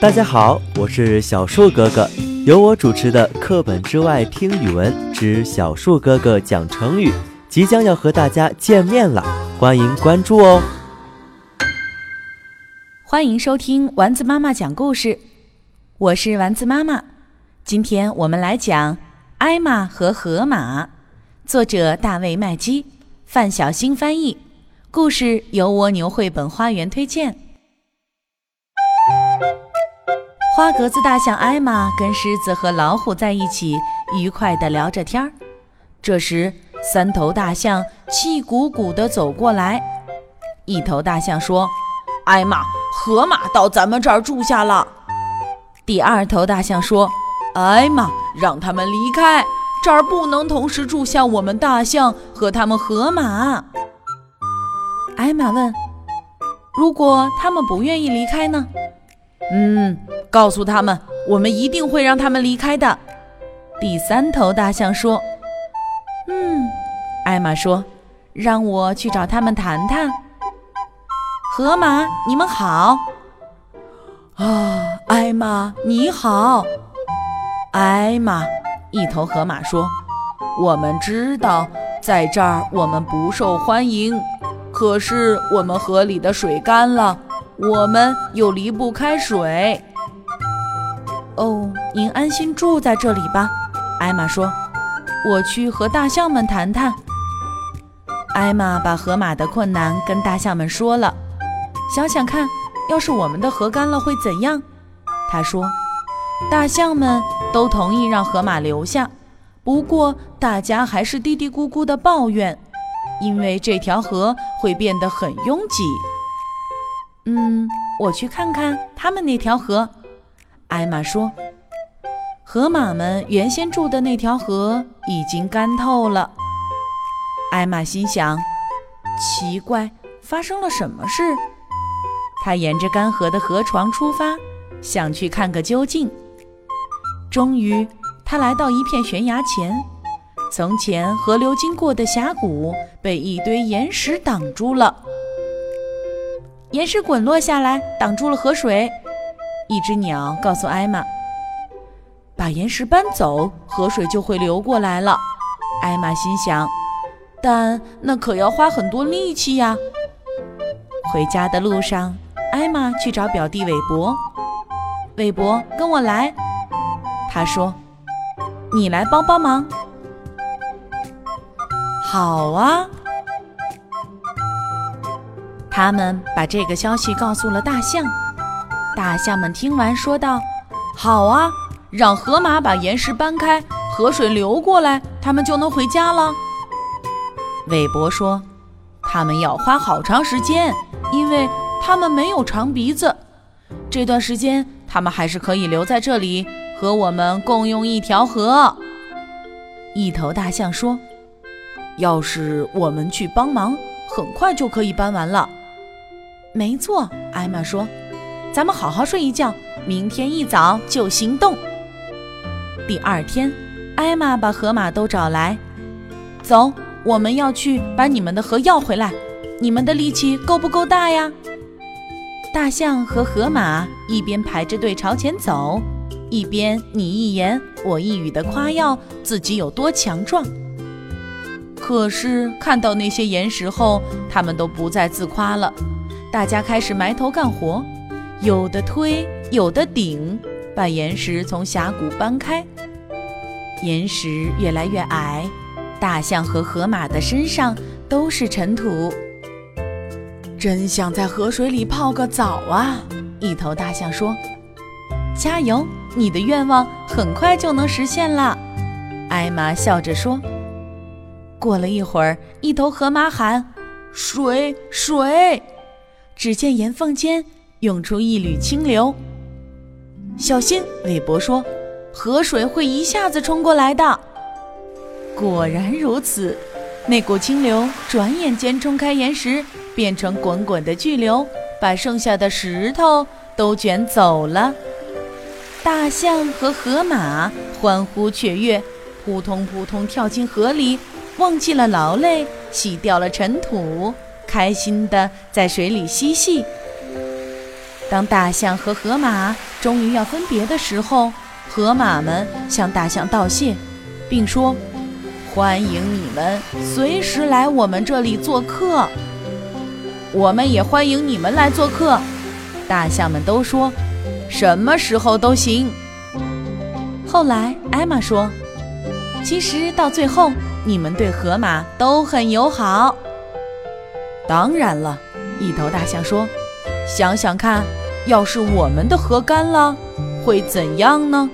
大家好，我是小树哥哥，由我主持的《课本之外听语文之小树哥哥讲成语》即将要和大家见面了，欢迎关注哦！欢迎收听丸子妈妈讲故事，我是丸子妈妈。今天我们来讲《艾玛和河马》，作者大卫·麦基，范小新翻译。故事由蜗牛绘本花园推荐。花格子大象艾玛跟狮子和老虎在一起，愉快地聊着天儿。这时，三头大象气鼓鼓地走过来。一头大象说：“艾玛，河马到咱们这儿住下了。”第二头大象说：“艾玛，让他们离开，这儿不能同时住下我们大象和他们河马。”艾玛问：“如果他们不愿意离开呢？”“嗯，告诉他们，我们一定会让他们离开的。”第三头大象说。“嗯。”艾玛说，“让我去找他们谈谈。”河马，你们好。啊，艾玛，你好。艾玛，一头河马说：“我们知道，在这儿我们不受欢迎。”可是我们河里的水干了，我们又离不开水。哦，您安心住在这里吧，艾玛说。我去和大象们谈谈。艾玛把河马的困难跟大象们说了。想想看，要是我们的河干了会怎样？他说。大象们都同意让河马留下，不过大家还是嘀嘀咕咕地抱怨。因为这条河会变得很拥挤。嗯，我去看看他们那条河。艾玛说：“河马们原先住的那条河已经干透了。”艾玛心想：“奇怪，发生了什么事？”他沿着干涸的河床出发，想去看个究竟。终于，他来到一片悬崖前。从前河流经过的峡谷被一堆岩石挡住了，岩石滚落下来，挡住了河水。一只鸟告诉艾玛：“把岩石搬走，河水就会流过来了。”艾玛心想：“但那可要花很多力气呀。”回家的路上，艾玛去找表弟韦伯：“韦伯，跟我来。”他说：“你来帮帮忙。”好啊！他们把这个消息告诉了大象。大象们听完说道：“好啊，让河马把岩石搬开，河水流过来，他们就能回家了。”韦伯说：“他们要花好长时间，因为他们没有长鼻子。这段时间，他们还是可以留在这里，和我们共用一条河。”一头大象说。要是我们去帮忙，很快就可以搬完了。没错，艾玛说：“咱们好好睡一觉，明天一早就行动。”第二天，艾玛把河马都找来，走，我们要去把你们的河要回来。你们的力气够不够大呀？大象和河马一边排着队朝前走，一边你一言我一语地夸耀自己有多强壮。可是看到那些岩石后，他们都不再自夸了。大家开始埋头干活，有的推，有的顶，把岩石从峡谷搬开。岩石越来越矮，大象和河马的身上都是尘土。真想在河水里泡个澡啊！一头大象说：“加油，你的愿望很快就能实现了。”艾玛笑着说。过了一会儿，一头河马喊：“水，水！”只见岩缝间涌出一缕清流。小心，韦伯说：“河水会一下子冲过来的。”果然如此，那股清流转眼间冲开岩石，变成滚滚的巨流，把剩下的石头都卷走了。大象和河马欢呼雀跃，扑通扑通跳进河里。忘记了劳累，洗掉了尘土，开心的在水里嬉戏。当大象和河马终于要分别的时候，河马们向大象道谢，并说：“欢迎你们随时来我们这里做客。”我们也欢迎你们来做客。大象们都说：“什么时候都行。”后来，艾玛说：“其实到最后，你们对河马都很友好。”当然了，一头大象说：“想想看。”要是我们的河干了，会怎样呢？